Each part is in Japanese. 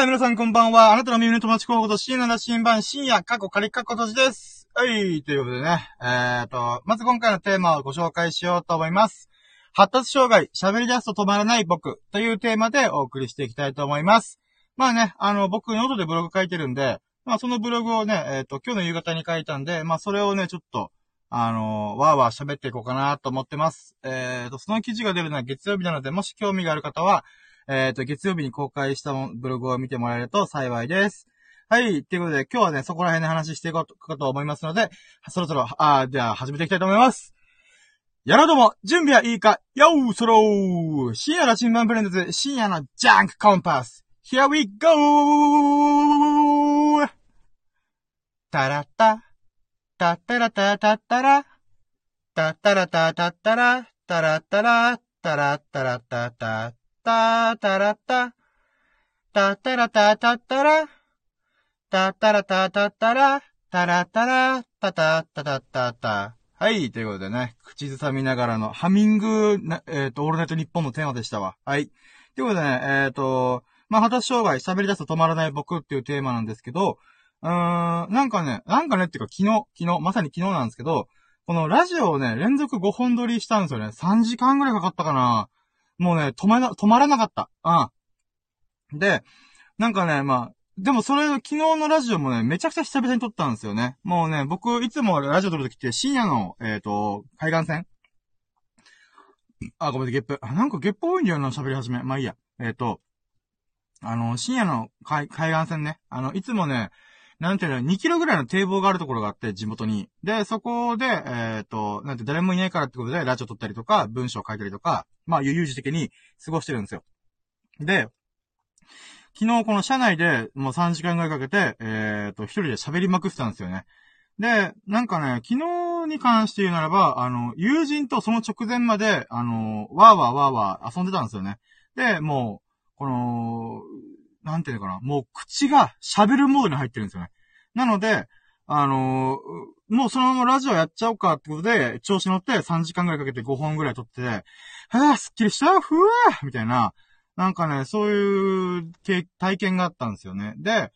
はい、皆さんこんばんは。あなたの耳の友達候補と深夜の新版深夜過去仮過去とじです。はい、ということでね。えーと、まず今回のテーマをご紹介しようと思います。発達障害、喋り出すと止まらない僕というテーマでお送りしていきたいと思います。まあね、あの、僕、ノートでブログ書いてるんで、まあそのブログをね、えっ、と、今日の夕方に書いたんで、まあそれをね、ちょっと、あのわーわー喋っていこうかなと思ってます。えーと、その記事が出るのは月曜日なので、もし興味がある方は、えっ、と、月曜日に公開したブログを見てもらえると幸いです。はい。ということで、今日はね、そこら辺で話していこうかと思いますので、そろそろ、あ、じゃあ始めていきたいと思います。やろうども、準備はいいか？よーそろー深夜の新聞ブレンズ、深夜のジャンクコンパス !Here we go! タラッタ、タッタラタタッタラ、タッタラタタッタラ、タラッタラ、タラッタラタタ、タタラッタ、タタラタタタラ、タタラタタタラ、タラタラ、タタッタタッタタ。はい、ということでね、口ずさみながらのハミング、えっ、と、オールナイトニッポンのテーマでしたわ。はい。ということでね、えっ、と、まあ、発達障害、喋り出すと止まらない僕っていうテーマなんですけど、うーん、なんかね、なんかねっていうか昨日、昨日、まさに昨日なんですけど、このラジオをね、連続5本撮りしたんですよね。3時間ぐらいかかったかな。もうね、止まら、止まらなかった。うん。で、なんかね、まあ、でもそれ、昨日のラジオもね、めちゃくちゃ久々に撮ったんですよね。もうね、僕、いつもラジオ撮るときって深夜の、えっ、と、海岸線あ、ごめん、ゲップ。あ、なんかゲップ多いんだよな、喋り始め。まあいいや。えっ、と、あの、深夜の海海岸線ね。あの、いつもね、なんていうの、2キロぐらいの堤防があるところがあって、地元に。で、そこで、えっ、と、なんて誰もいないからってことで、ラジオ撮ったりとか、文章書いたりとか、まあ、悠々自適に過ごしてるんですよ。で、昨日この車内でもう3時間ぐらいかけて、えっ、と、一人で喋りまくってたんですよね。で、なんかね、昨日に関して言うならば、あの、友人とその直前まで、あの、わーわーわーわー遊んでたんですよね。で、もう、この、なんていうのかな、もう口が喋るモードに入ってるんですよね。なので、あのもうそのままラジオやっちゃおうかってことで、調子乗って3時間ぐらいかけて5本ぐらい撮って、はぁ、すっきりしたふわーみたいな、なんかね、そういう体験があったんですよね。で、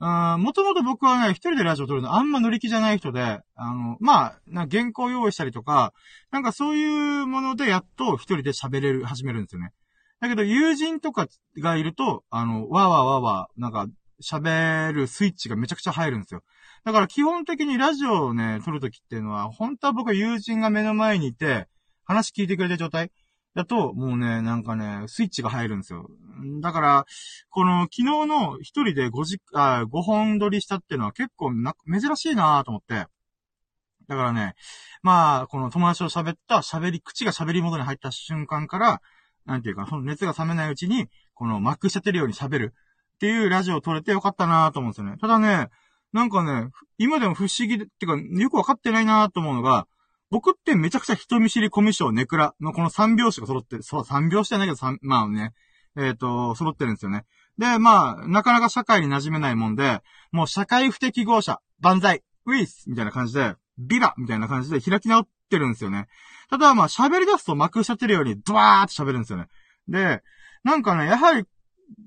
もともと僕はね、一人でラジオ撮るのあんま乗り気じゃない人で、あの、まあ、な原稿用意したりとか、なんかそういうものでやっと一人で喋れる、始めるんですよね。だけど、友人とかがいると、あの、わーわーわーわー、なんか、喋るスイッチがめちゃくちゃ入るんですよ。だから基本的にラジオをね、撮るときっていうのは、本当は僕は友人が目の前にいて、話聞いてくれた状態だと、もうね、なんかね、スイッチが入るんですよ。だから、この昨日の一人で5時、あ、5本撮りしたっていうのは結構な、珍しいなと思って。だからね、まあ、この友達と喋った喋り、口が喋りモードに入った瞬間から、なんていうか、その熱が冷めないうちに、このマックしちゃってるように喋るっていうラジオを撮れてよかったなと思うんですよね。ただね、なんかね、今でも不思議で、ってか、よくわかってないなと思うのが、僕ってめちゃくちゃ人見知りコミュ障ネクラのこの3拍子が揃ってる。そう、3拍子じゃないけど、三まあね、えっ、と、揃ってるんですよね。で、まあ、なかなか社会に馴染めないもんで、もう社会不適合者、万歳、ウィスみたいな感じで、ビバみたいな感じで開き直ってるんですよね。ただまあ、喋り出すとまくしちゃってるように、ドワーって喋るんですよね。で、なんかね、やはり、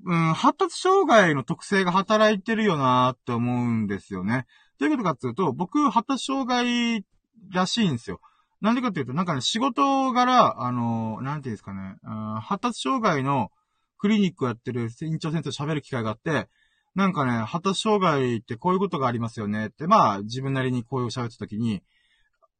うん、発達障害の特性が働いてるよなーって思うんですよね。どういうことかっていうと、僕、発達障害らしいんですよ。なんでかっていうと、なんかね、仕事柄、あのー、なんていうんですかね、発達障害のクリニックをやってる院長先生と喋る機会があって、なんかね、発達障害ってこういうことがありますよねって、まあ、自分なりにこういう喋った時に、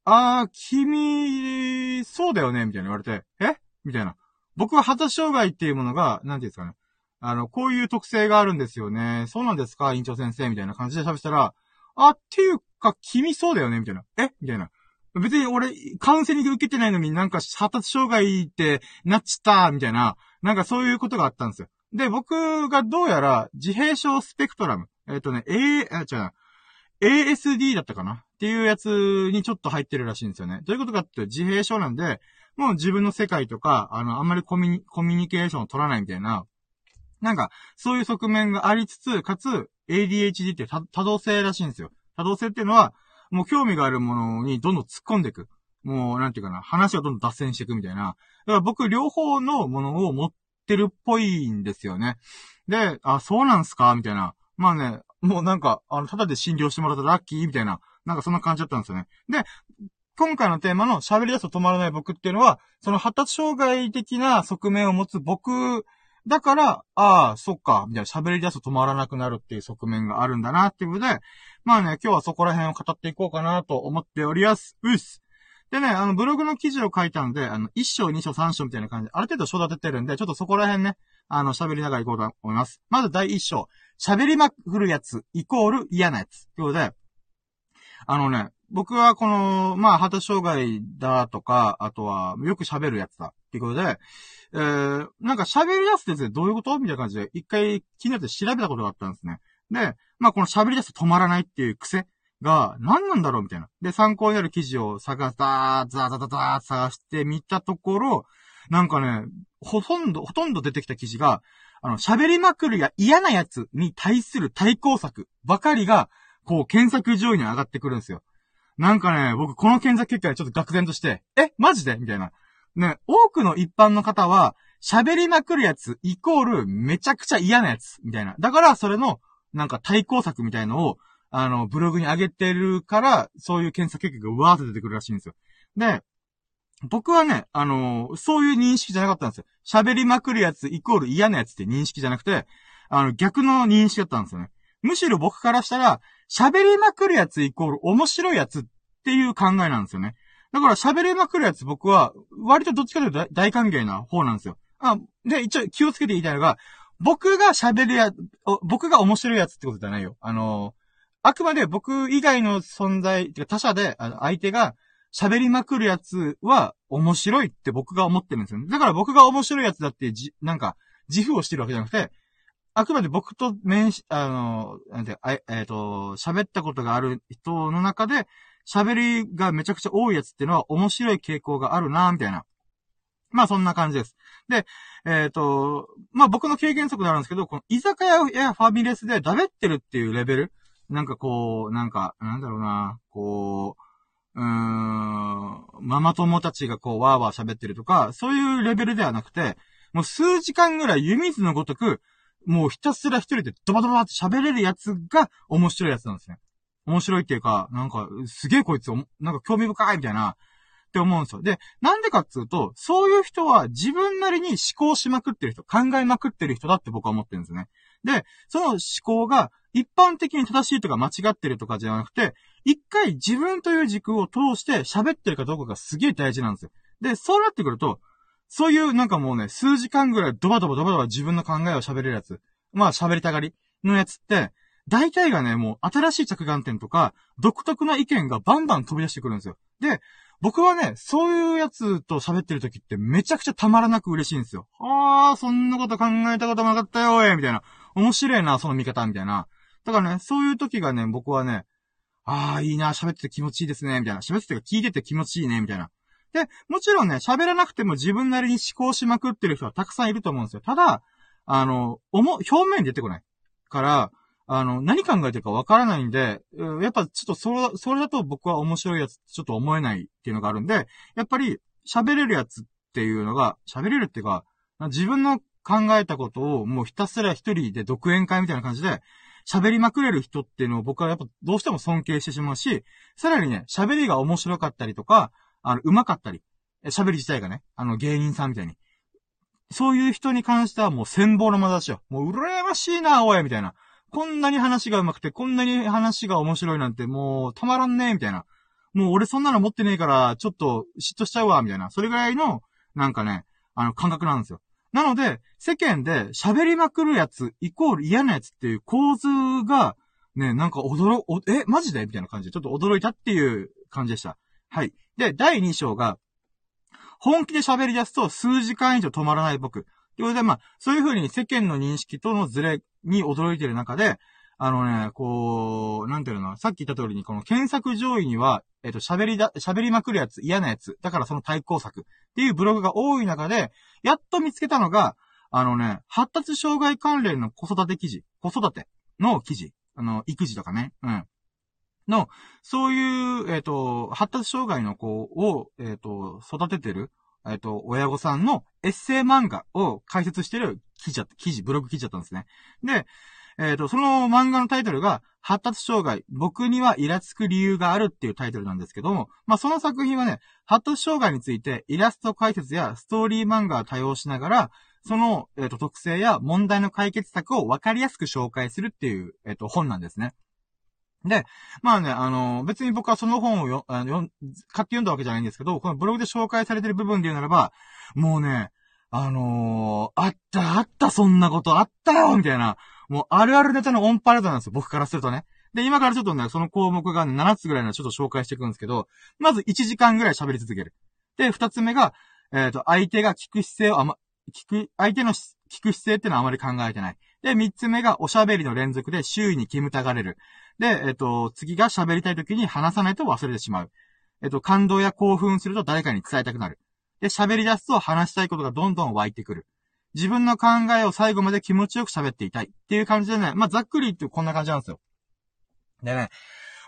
あー、君、そうだよねみたいな言われて、え？みたいな。僕は発達障害っていうものが、なんていうんですかね。あの、こういう特性があるんですよね。そうなんですか院長先生みたいな感じで喋ったら、あ、っていうか、君そうだよねみたいな。え？みたいな。別に俺、カウンセリング受けてないのになんか発達障害ってなっちゃったみたいな、なんかそういうことがあったんですよ。で、僕がどうやら自閉症スペクトラム、えっ、ー、とね、A、あ、違う、ASD だったかなっていうやつにちょっと入ってるらしいんですよね。どういうことかって自閉症なんで、もう自分の世界とか、あの、あんまりコミュニコミュニケーションを取らないみたいな、なんか、そういう側面がありつつ、かつ、ADHD って多動性らしいんですよ。多動性っていうのは、もう興味があるものにどんどん突っ込んでいく。もう、なんていうかな、話がどんどん脱線していくみたいな。だから僕、両方のものを持ってるっぽいんですよね。で、あ、そうなんすか？みたいな。まあね、もうなんか、あの、ただで診療してもらったらラッキー？みたいな、なんかそんな感じだったんですよね。で、今回のテーマの喋り出すと止まらない僕っていうのは、その発達障害的な側面を持つ僕だから、ああ、そっか、みたいな喋り出すと止まらなくなるっていう側面があるんだなっていうことで、まあね、今日はそこら辺を語っていこうかなと思っております。うっす。でね、あの、ブログの記事を書いたんで、あの、1章、2章、3章みたいな感じで、ある程度章立ててるんで、ちょっとそこら辺ね、あの、喋りながらいこうと思います。まず第1章。喋りまくるやつ、イコール嫌なやつ。ということで、あのね、僕はこの、まあ、発達障害だとか、あとは、よく喋るやつだ。っていうことで、えー、なんか喋り出すってどういうこと？みたいな感じで、一回気になって調べたことがあったんですね。で、まあこの喋り出すと止まらないっていう癖が何なんだろう？みたいな。で、参考になる記事を探す、ザーザーザーザーザー探してみたところ、なんかね、ほとんど、ほとんど出てきた記事が、あの、喋りまくるや嫌なやつに対する対抗策ばかりが、こう、検索上位に上がってくるんですよ。なんかね、僕この検索結果でちょっと愕然として、えマジで？みたいな。ね、多くの一般の方は、喋りまくるやつ、イコール、めちゃくちゃ嫌なやつ、みたいな。だから、それの、なんか対抗策みたいのを、あの、ブログに上げてるから、そういう検査結果がわーって出てくるらしいんですよ。で、僕はね、あのー、そういう認識じゃなかったんですよ。喋りまくるやつイコール嫌なやつって認識じゃなくて、あの、逆の認識だったんですよね。むしろ僕からしたら、喋りまくるやつイコール面白いやつっていう考えなんですよね。だから喋りまくるやつ僕は、割とどっちかというと大歓迎な方なんですよ。あ、で、一応気をつけて言いたいのが、僕が喋るや、僕が面白いやつってことじゃないよ。あのあくまで僕以外の存在、他者で、相手が喋りまくるやつは面白いって僕が思ってるんですよね。だから僕が面白いやつだってじ、なんか、自負をしてるわけじゃなくて、あくまで僕と面し、あの、なんて、えっ、ー、と、喋ったことがある人の中で、喋りがめちゃくちゃ多いやつっていうのは面白い傾向があるなみたいな。まあそんな感じです。で、えっ、ー、と、まあ僕の経験則であるんですけど、この居酒屋やファミレスでダベってるっていうレベルなんかこう、なんか、なんだろうな、こう、うーん、ママ友たちがこう、わーわー喋ってるとか、そういうレベルではなくて、もう数時間ぐらい湯水のごとく、もうひたすら一人でドバドバって喋れるやつが面白いやつなんですね。面白いっていうか、なんか、すげえこいつ、なんか興味深いみたいな、って思うんですよ。で、なんでかっつうと、そういう人は自分なりに思考しまくってる人、考えまくってる人だって僕は思ってるんですね。で、その思考が一般的に正しいとか間違ってるとかじゃなくて、一回自分という軸を通して喋ってるかどうかがすげえ大事なんですよ。で、そうなってくると、そういうなんかもうね、数時間ぐらいドバドバドバドバ自分の考えを喋れるやつ、まあ喋りたがりのやつって、大体がね、もう新しい着眼点とか、独特な意見がバンバン飛び出してくるんですよ。で、僕はね、そういうやつと喋ってる時ってめちゃくちゃたまらなく嬉しいんですよ。あー、そんなこと考えたこともなかったよ、えみたいな。面白いな、その見方、みたいな。だからね、そういう時がね、僕はね、あー、いいな、喋ってて気持ちいいですね、みたいな。喋ってて聞いてて気持ちいいね、みたいな。で、もちろんね、喋らなくても自分なりに思考しまくってる人はたくさんいると思うんですよ。ただ、あの、おも、表面に出てこない。から、あの、何考えてるかわからないんで、やっぱちょっとそれ、それだと僕は面白いやつちょっと思えないっていうのがあるんで、やっぱり喋れるやつっていうのが、喋れるっていうか、自分の考えたことをもうひたすら一人で独演会みたいな感じで、喋りまくれる人っていうのを僕はやっぱどうしても尊敬してしまうし、さらにね、喋りが面白かったりとか、あの、上手かったり、喋り自体がね、あの芸人さんみたいに。そういう人に関してはもう戦望のまだしよ。もう羨ましいな、おい、みたいな。こんなに話が上手くて、こんなに話が面白いなんて、もう、たまらんねえ、みたいな。もう俺そんなの持ってねえから、ちょっと嫉妬しちゃうわ、みたいな。それぐらいの、なんかね、あの、感覚なんですよ。なので、世間で喋りまくるやつ、イコール嫌なやつっていう構図が、ね、なんか驚、え、マジで？みたいな感じで、ちょっと驚いたっていう感じでした。はい。で、第2章が、本気で喋り出すと数時間以上止まらない僕。ということで、まあ、そういうふうに世間の認識とのズレに驚いている中で、あのね、こう、なんていうのさっき言った通りに、この検索上位には、えっ、と、喋りだ、喋りまくるやつ、嫌なやつ、だからその対抗策っていうブログが多い中で、やっと見つけたのが、あのね、発達障害関連の子育て記事、子育ての記事、あの、育児とかね、うん。の、そういう、えっ、ー、と、発達障害の子を、えっ、ー、と、育ててるえっ、と、親御さんのエッセイ漫画を解説してる記事、記事、ブログ記事だったんですね。で、えっ、と、その漫画のタイトルが、発達障害、僕にはイラつく理由があるっていうタイトルなんですけども、まあ、その作品はね、発達障害についてイラスト解説やストーリー漫画を多用しながら、その、えっ、と、特性や問題の解決策を分かりやすく紹介するっていう、えっ、と、本なんですね。で、まあね、あの、別に僕はその本をよ、あの、買って読んだわけじゃないんですけど、このブログで紹介されてる部分で言うならば、もうね、あのー、あった、あった、そんなこと、あったよみたいな、もうあるあるネタのオンパレードなんですよ、僕からするとね。で、今からちょっとね、その項目が、ね、7つぐらいのちょっと紹介していくんですけど、まず1時間ぐらい喋り続ける。で、2つ目が、えっ、ー、と、相手が聞く姿勢をあま、聞く、相手の聞く姿勢ってのはあまり考えてない。で、3つ目がおしゃべりの連続で周囲に煙たがれる。で、えっ、と、次が喋りたい時に話さないと忘れてしまう。えっ、と、感動や興奮すると誰かに伝えたくなる。で、喋り出すと話したいことがどんどん湧いてくる。自分の考えを最後まで気持ちよく喋っていたいっていう感じでね、まあ、ざっくり言ってこんな感じなんですよ。でね、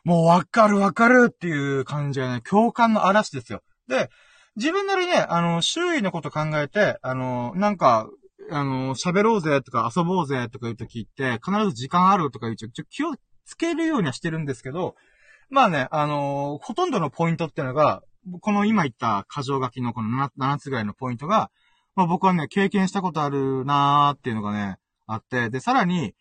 もうわかるわかるっていう感じがね、共感の嵐ですよ。で、自分なりね、あの、周囲のこと考えて、あの、なんか、あの、喋ろうぜとか遊ぼうぜとかいうときって、必ず時間あるとか言うと、ちょ、気をつけるようにはしてるんですけど、まあね、あのほとんどのポイントっていうのが、この今言った箇条書きのこの 7, 7つぐらいのポイントが、まあ僕はね、経験したことあるなーっていうのがね、あって、で、さらに、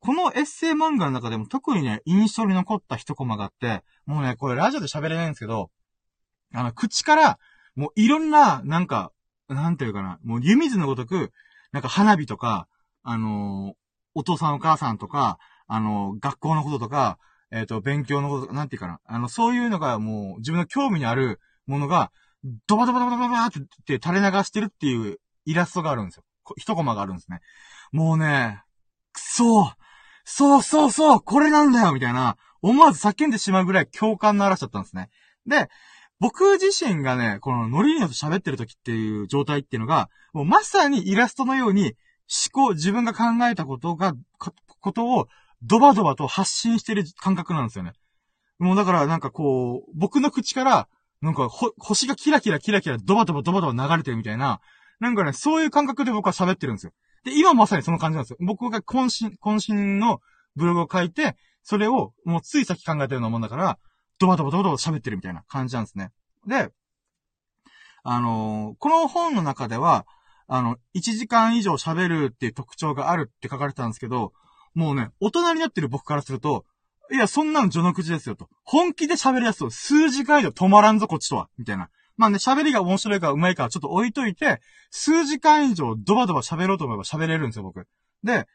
このエッセイ漫画の中でも特にね、印象に残った一コマがあって、もうね、これラジオで喋れないんですけど、あの、口から、もういろんな、なんか、なんていうかな、もう湯水のごとく、なんか花火とか、あのー、お父さんお母さんとか、あのー、学校のこととか、えっ、ー、と、勉強のことと、なんていうかな、あの、そういうのがもう自分の興味のあるものが、ドバドバドバドバーって垂れ流してるっていうイラストがあるんですよ。一コマがあるんですね。もうね、くそーそうそうそう、これなんだよみたいな、思わず叫んでしまうぐらい共感の嵐だったんですね。で、僕自身がね、このノリーノと喋ってる時っていう状態っていうのが、もうまさにイラストのように思考、自分が考えたことが、ことをドバドバと発信してる感覚なんですよね。もうだからなんかこう、僕の口から、なんか星がキラキラキラキラドバドバドバドバ流れてるみたいな、なんかね、そういう感覚で僕は喋ってるんですよ。で、今まさにその感じなんですよ。僕が渾身、渾身のブログを書いて、それをもうつい先考えてるようなもんだから、ドバドバドバドバ喋ってるみたいな感じなんですね。で、あのー、この本の中では、あの、1時間以上喋るっていう特徴があるって書かれてたんですけど、もうね、大人になってる僕からすると、いや、そんなの序の口ですよと。本気で喋りやすと、数時間以上止まらんぞ、こっちとは。みたいな。まあね、喋りが面白いか上手いかちょっと置いといて、数時間以上ドバドバ喋ろうと思えば喋れるんですよ、僕。で、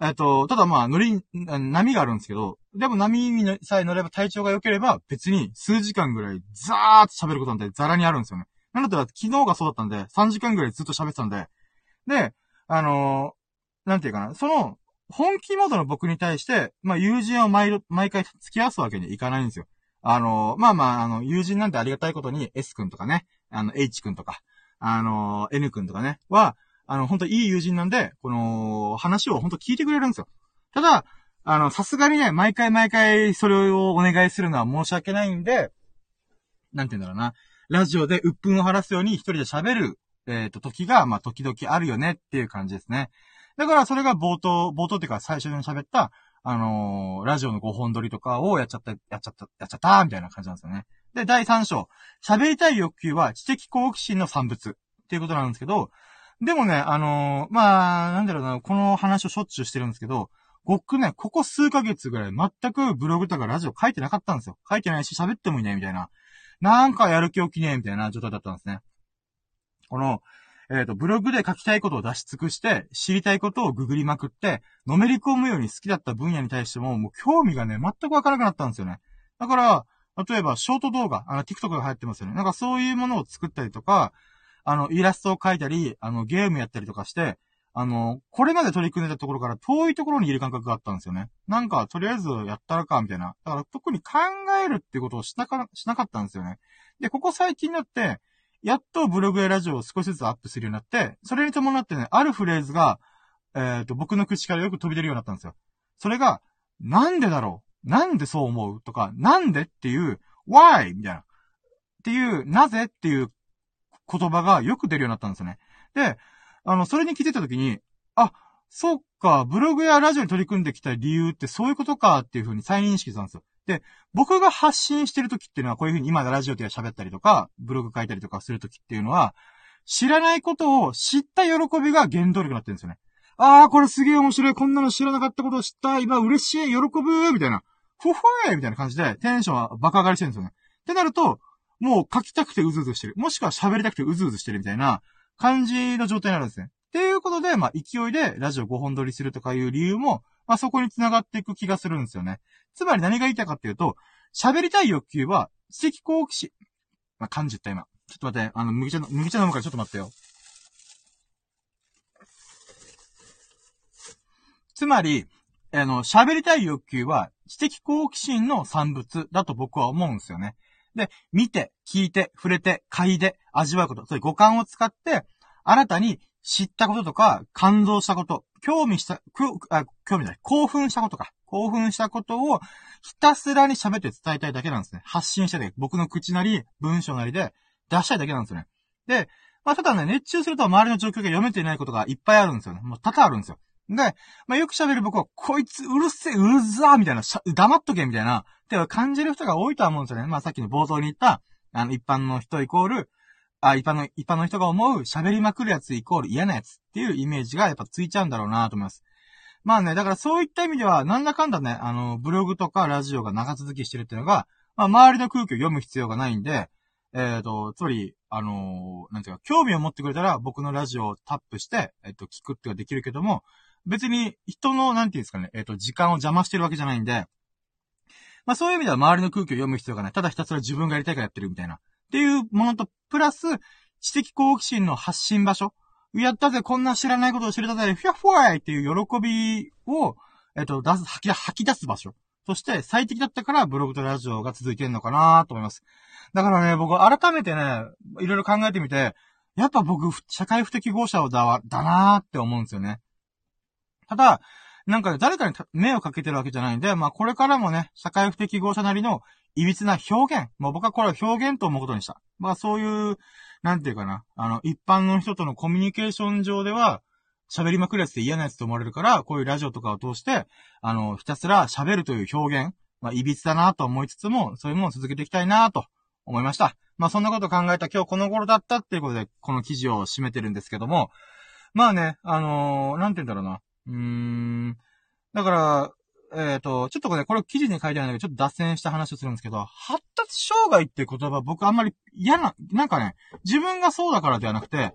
えっと、ただまあ、乗り、波があるんですけど、でも波にさえ乗れば体調が良ければ、別に数時間ぐらいザーッと喋ることなんてザラにあるんですよね。なんだったら昨日がそうだったんで、3時間ぐらいずっと喋ってたんで、で、あのー、なんていうかな、その、本気モードの僕に対して、まあ友人を毎毎回付き合わすわけにいかないんですよ。あの、まあまあ、あの、友人なんてありがたいことに S 君とかね、あの、H 君とか、あの、N 君とかね、は、あの、本当いい友人なんで、この、話を本当聞いてくれるんですよ。ただ、あの、さすがにね、毎回毎回それをお願いするのは申し訳ないんで、なんて言うんだろうな。ラジオで鬱憤を晴らすように一人で喋る、えっ、ー、と、時が、まあ、時々あるよねっていう感じですね。だから、それが冒頭、冒頭っていうか最初に喋った、あのー、ラジオの5本撮りとかをやっちゃった、やっちゃった、やっちゃった、みたいな感じなんですよね。で、第3章。喋りたい欲求は知的好奇心の産物。っていうことなんですけど、でもね、あのー、まあ、なんだろうな、この話をしょっちゅうしてるんですけど、僕ね、ここ数ヶ月ぐらい全くブログとかラジオ書いてなかったんですよ。書いてないし喋ってもいないみたいな。なんかやる気起きねえみたいな状態だったんですね。この、えっ、ー、と、ブログで書きたいことを出し尽くして、知りたいことをググりまくって、のめり込むように好きだった分野に対しても、もう興味がね、全くわからなくなったんですよね。だから、例えば、ショート動画、あの、TikTok が流行ってますよね。なんかそういうものを作ったりとか、あの、イラストを描いたり、あの、ゲームやったりとかして、あの、これまで取り組んでたところから遠いところにいる感覚があったんですよね。なんか、とりあえずやったらか、みたいな。だから特に考えるってことをしなか、しなかったんですよね。で、ここ最近になって、やっとブログやラジオを少しずつアップするようになって、それに伴ってね、あるフレーズが、えっ、ー、と、僕の口からよく飛び出るようになったんですよ。それが、なんでだろう？なんでそう思う？とか、なんでっていう、why? みたいな。っていう、なぜ？っていう言葉がよく出るようになったんですよね。で、あの、それに気づいた時に、あ、そっか、ブログやラジオに取り組んできた理由ってそういうことかっていう風に再認識したんですよ。で、僕が発信してる時っていうのはこういう風に今ラジオで喋ったりとか、ブログ書いたりとかする時っていうのは、知らないことを知った喜びが原動力になってるんですよね。あー、これすげえ面白い。こんなの知らなかったことを知った。今嬉しい。喜ぶ。みたいな。ふふーみたいな感じで、テンションはバカ上がりしてるんですよね。ってなると、もう書きたくてうずうずしてる。もしくは喋りたくてうずうずしてるみたいな感じの状態になるんですね。っていうことで、まあ、勢いでラジオ5本撮りするとかいう理由も、まあ、そこに繋がっていく気がするんですよね。つまり何が言いたいかっていうと、喋りたい欲求は、知的好奇心。まあ、感じた今。ちょっと待って、あの、麦茶の、麦茶飲むからちょっと待ってよ。つまり、あの、喋りたい欲求は、知的好奇心の産物だと僕は思うんですよね。で、見て、聞いて、触れて、嗅いで、味わうこと、そういう五感を使って、新たに知ったこととか、感動したこと、興味した、興味ない、興奮したことか。興奮したことを、ひたすらに喋って伝えたいだけなんですね。発信したいだけ。僕の口なり、文章なりで出したいだけなんですよね。で、まあ、ただね、熱中すると周りの状況が読めていないことがいっぱいあるんですよね。もう多々あるんですよ。で、まあ、よく喋る僕は、こいつうるせえ、うるざーみたいな、黙っとけみたいな、って感じる人が多いとは思うんですよね。まあ、さっきの冒頭に言った、あの、一般の人イコール、あ、一般の、一般の人が思う喋りまくるやつイコール嫌なやつっていうイメージがやっぱついちゃうんだろうなと思います。まあね、だからそういった意味では、なんだかんだね、あの、ブログとかラジオが長続きしてるっていうのが、まあ、周りの空気を読む必要がないんで、えっ、ー、と、つまり、あのー、なんていうか、興味を持ってくれたら僕のラジオをタップして、えっ、ー、と、聞くってができるけども、別に人の、なんていうんですかね、えっ、と、時間を邪魔してるわけじゃないんで、まあそういう意味では周りの空気を読む必要がない。ただひたすら自分がやりたいからやってるみたいな。っていうものと、プラス、知的好奇心の発信場所。やったぜ、こんな知らないことを知れたぜ、フィアフォーイっていう喜びを、えっと、出す、吐き、吐き出す場所。として最適だったからブログとラジオが続いてんのかなと思います。だからね、僕改めてね、いろいろ考えてみて、やっぱ僕、社会不適合者だわ、だなーって思うんですよね。ただ、なんか、誰かに目をかけてるわけじゃないんで、まあこれからもね、社会不適合者なりの歪な表現。まあ僕はこれは表現と思うことにした。まあそういう、なんていうかな、あの、一般の人とのコミュニケーション上では、喋りまくるやつって嫌なやつと思われるから、こういうラジオとかを通して、あの、ひたすら喋るという表現、まあ、いびつだなと思いつつも、そういうものを続けていきたいなと思いました。まあ、そんなことを考えた今日この頃だったっていうことで、この記事を締めてるんですけども、まあね、あのー、なんて言うんだろうな。うーん。だから、えっ、ー、と、ちょっとね、これ記事に書いてあるんだけど、ちょっと脱線した話をするんですけど、発達障害って言葉僕あんまり嫌な、なんかね、自分がそうだからではなくて、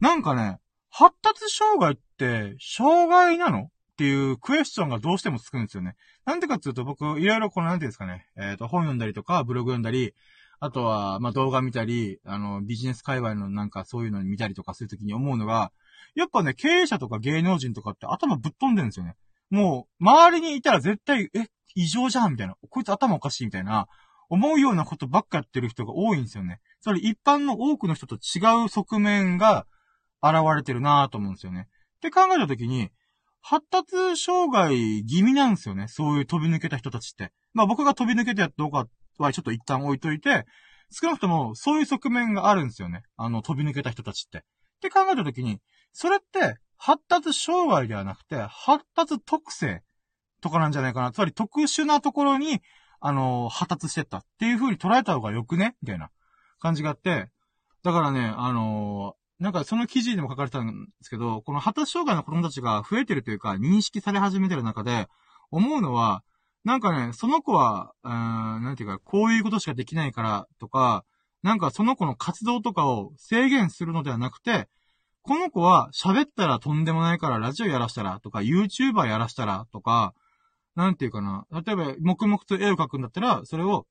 なんかね、発達障害って、障害なの？っていうクエスチョンがどうしてもつくんですよね。なんでかっていうと僕、いろいろこの、なんていうんですかね、えっ、ー、と、本読んだりとか、ブログ読んだり、あとは、ま、動画見たり、あの、ビジネス界隈のなんかそういうのに見たりとかするときに思うのが、やっぱね、経営者とか芸能人とかって頭ぶっ飛んでるんですよね。もう、周りにいたら絶対、え、異常じゃんみたいな。こいつ頭おかしいみたいな、思うようなことばっかやってる人が多いんですよね。つまり一般の多くの人と違う側面が現れてるなぁと思うんですよね。って考えたときに、発達障害気味なんですよね。そういう飛び抜けた人たちって。まあ僕が飛び抜けてやどうかはちょっと一旦置いといて、少なくともそういう側面があるんですよね。あの飛び抜けた人たちって。って考えたときに、それって発達障害ではなくて、発達特性とかなんじゃないかな。つまり特殊なところに、あの、発達してったっていう風に捉えた方がよくね？みたいな感じがあって、だからね、あのなんかその記事にも書かれてたんですけど、この発達障害の子供たちが増えてるというか、認識され始めてる中で、思うのは、なんかね、その子は、うーん、なんていうか、こういうことしかできないからとか、なんかその子の活動とかを制限するのではなくて、この子は喋ったらとんでもないからラジオやらしたらとか YouTuber やらしたらとか、なんていうかな。例えば、黙々と絵を描くんだったら、それを、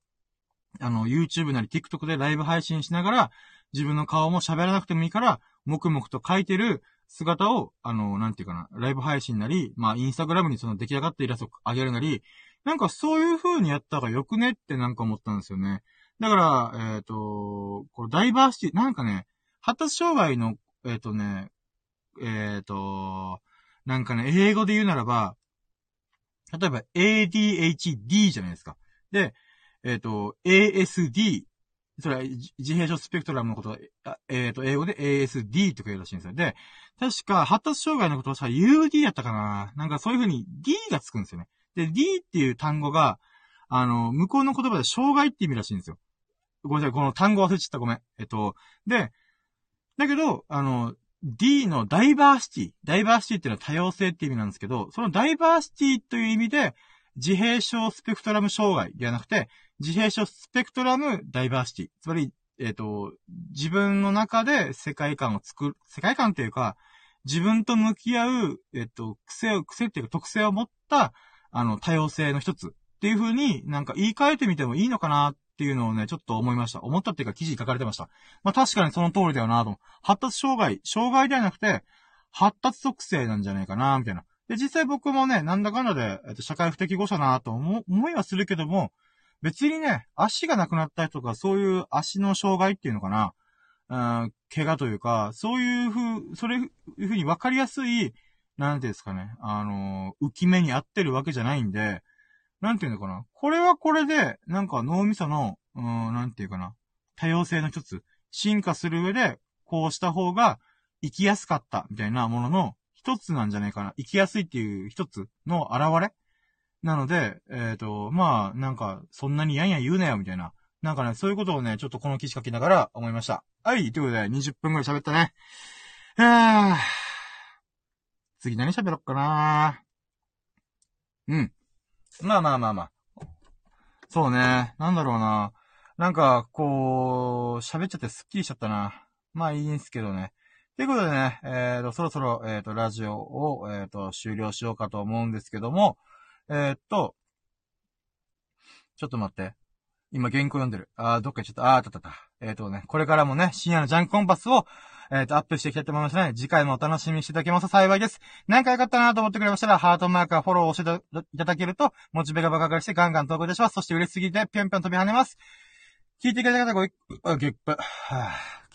あの、YouTube なり TikTok でライブ配信しながら、自分の顔も喋らなくてもいいから、黙々と描いてる姿を、あの、なんていうかな、ライブ配信なり、まあ、インスタグラムにその出来上がったイラストを上げるなり、なんかそういう風にやった方がよくねってなんか思ったんですよね。だから、えっ、ー、と、このダイバーシティ、なんかね、発達障害の、えっ、ー、とね、えっ、ー、と、なんかね、英語で言うならば、例えば ADHD じゃないですか。で、えっ、と、ASD それは自閉症スペクトラムのこと、えっ、ー、と、英語で ASD とか言うらしいんですよ。で、確か発達障害のことはさ、UD やったかななんかそういう風に D がつくんですよね。で、D っていう単語が、あの、向こうの言葉で障害って意味らしいんですよ。ごめんなさい、この単語忘れちゃった、ごめん。えっと、で、だけど、あの、D のダイバーシティ。ダイバーシティっていうのは多様性って意味なんですけど、そのダイバーシティという意味で、自閉症スペクトラム障害ではなくて、自閉症スペクトラムダイバーシティ。つまり、えっ、ー、と、自分の中で世界観を作る、世界観っていうか、自分と向き合う、えっ、ー、と、癖を、癖っていうか特性を持った、あの、多様性の一つっていう風になんか言い換えてみてもいいのかなっっていうのをね、ちょっと思いました。思ったっていうか記事書かれてました。まあ確かにその通りだよなと。発達障害、障害ではなくて、発達特性なんじゃないかなみたいな。で、実際僕もね、なんだかんだで、えっと、社会不適合者なと思、思いはするけども、別にね、足がなくなったりとか、そういう足の障害っていうのかな、うん、怪我というか、そういうふう、それ、いうふうに分かりやすい、なんていうんですかね、あの、浮き目に合ってるわけじゃないんで、なんていうのかな？これはこれで、なんか脳みその、うん、なんていうかな？多様性の一つ、進化する上で、こうした方が生きやすかった、みたいなものの一つなんじゃないかな。生きやすいっていう一つの現れ？なので、えっ、ー、と、まあ、なんか、そんなにやんやん言うなよ、みたいな。なんかね、そういうことをね、ちょっとこの記事書きながら思いました。はい、ということで、20分くらい喋ったね。はぁ。次何喋ろっかな？うん。まあまあまあまあ。そうね。なんだろうな。なんか、こう、喋っちゃってスッキリしちゃったな。まあいいんすけどね。ということでね、えっ、ー、と、そろそろ、えっ、ー、と、ラジオを、えっ、ー、と、終了しようかと思うんですけども、えっと、ちょっと待って。今原稿読んでる。あー、どっか行っちょっと、あー、たたた。えっ、とね、これからもね、深夜のジャンコンパスを、えっ、と、アップしていきたいと思いますので、次回もお楽しみにしていただけますと幸いです。何か良かったなと思ってくれましたら、ハートマークやフォローを押していただけると、モチベが爆上がりしてガンガン投稿いたします。そして嬉しすぎて、ぴょんぴょん飛び跳ねます。聞いてくれた方ご、あ、ゲップ。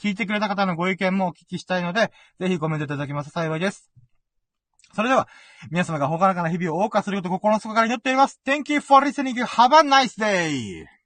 聞いてくれた方のご意見もお聞きしたいので、ぜひコメントいただけますと幸いです。それでは、皆様がほがらかな日々を謳歌することを心の底から祈っております。Thank you for listening. Have a nice day!